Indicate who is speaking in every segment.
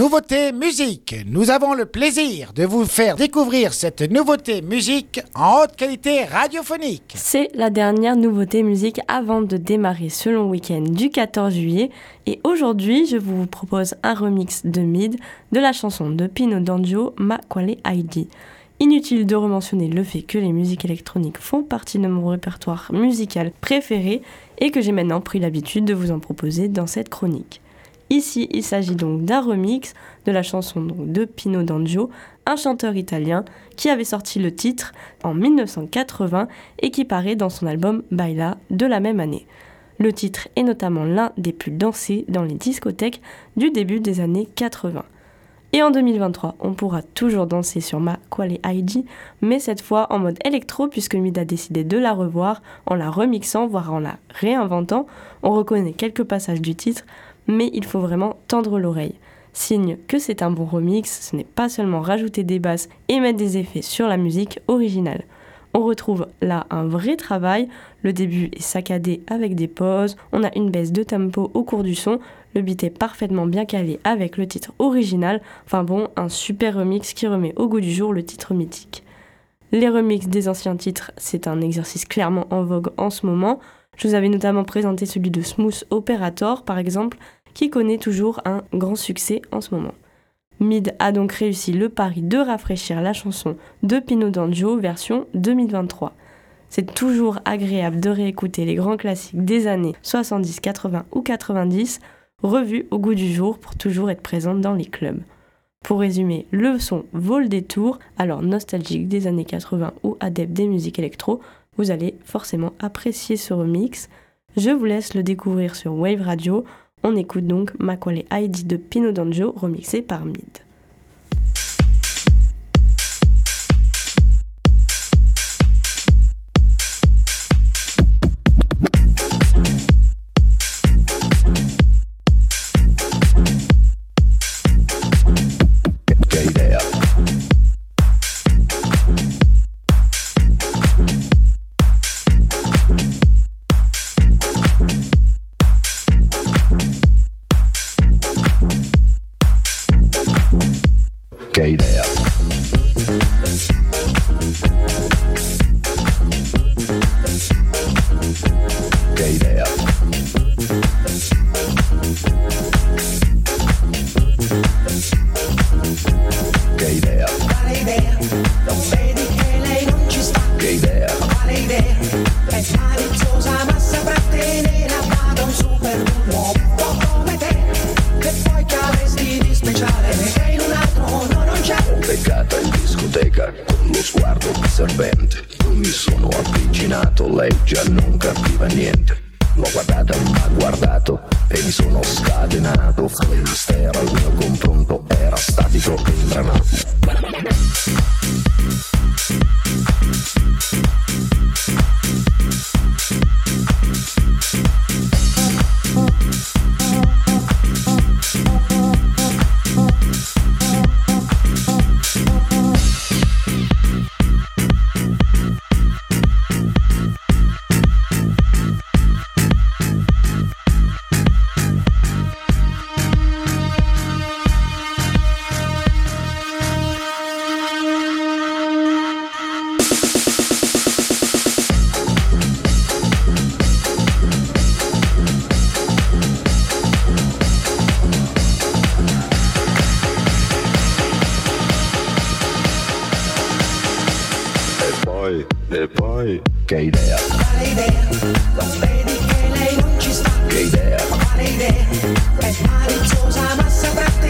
Speaker 1: Nouveauté musique. Nous avons le plaisir de vous faire découvrir cette nouveauté musique en haute qualité radiophonique.
Speaker 2: C'est la dernière nouveauté musique avant de démarrer ce long week-end du 14 juillet. Et aujourd'hui, je vous propose un remix de Mid de la chanson de Pino D'Angio, Ma Quale ID. Inutile de rementionner le fait que les musiques électroniques font partie de mon répertoire musical préféré et que j'ai maintenant pris l'habitude de vous en proposer dans cette chronique. Ici, il s'agit donc d'un remix de la chanson de Pino D'Angio, un chanteur italien qui avait sorti le titre en 1980 et qui paraît dans son album Baila de la même année. Le titre est notamment l'un des plus dansés dans les discothèques du début des années 80. Et en 2023, on pourra toujours danser sur ma Quale ID, mais cette fois en mode électro puisque Mid a décidé de la revoir en la remixant, voire en la réinventant. On reconnaît quelques passages du titre, mais il faut vraiment tendre l'oreille. Signe que c'est un bon remix, ce n'est pas seulement rajouter des basses et mettre des effets sur la musique originale. On retrouve là un vrai travail, le début est saccadé avec des pauses, on a une baisse de tempo au cours du son, le beat est parfaitement bien calé avec le titre original, enfin bon, un super remix qui remet au goût du jour le titre mythique. Les remixes des anciens titres, c'est un exercice clairement en vogue en ce moment. Je vous avais notamment présenté celui de Smooth Operator par exemple, qui connaît toujours un grand succès en ce moment. Mid a donc réussi le pari de rafraîchir la chanson de Pino D'Angio version 2023. C'est toujours agréable de réécouter les grands classiques des années 70, 80 ou 90 revus au goût du jour pour toujours être présente dans les clubs. Pour résumer, le son vole des tours, alors nostalgique des années 80 ou adepte des musiques électro, vous allez forcément apprécier ce remix. Je vous laisse le découvrir sur Wave Radio on écoute donc Macaulay ID de Pino D'Angio remixé par Mid.
Speaker 3: skate ass. guardato, lei già non capiva niente. L'ho guardata, ha guardato e mi sono scatenato. Fu il mistero, il mio confronto era statico e imbranato. poi, e poi. Che idea. Quale idea? Non vedi che
Speaker 4: lei non ci sta?
Speaker 3: Che idea. Quale idea? È
Speaker 4: maliziosa ma saprà te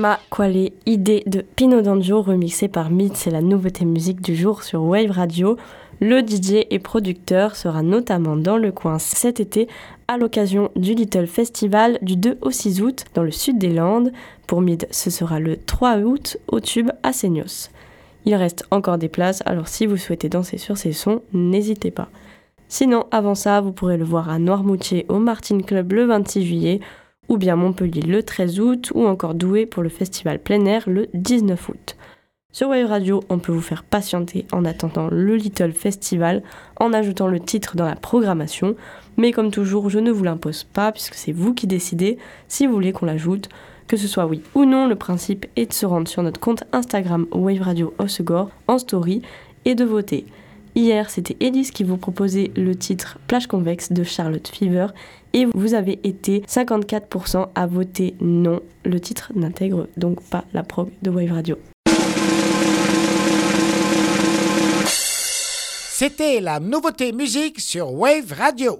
Speaker 2: Ma Quale idée de Pino Danjo remixée par Mid, c'est la nouveauté musique du jour sur Wave Radio. Le DJ et producteur sera notamment dans le coin cet été à l'occasion du Little Festival du 2 au 6 août dans le sud des Landes. Pour Mid, ce sera le 3 août au tube à Seignos. Il reste encore des places, alors si vous souhaitez danser sur ces sons, n'hésitez pas. Sinon, avant ça, vous pourrez le voir à Noirmoutier au Martin Club le 26 juillet, ou bien Montpellier le 13 août, ou encore Douai pour le festival plein air le 19 août. Sur Wave Radio, on peut vous faire patienter en attendant le Little Festival en ajoutant le titre dans la programmation, mais comme toujours, je ne vous l'impose pas puisque c'est vous qui décidez si vous voulez qu'on l'ajoute. Que ce soit oui ou non, le principe est de se rendre sur notre compte Instagram Wave Radio Osegor en story et de voter. Hier, c'était Elise qui vous proposait le titre Plage convexe de Charlotte Fever et vous avez été 54% à voter non. Le titre n'intègre donc pas la prog de Wave Radio. C'était
Speaker 1: la nouveauté musique sur Wave Radio.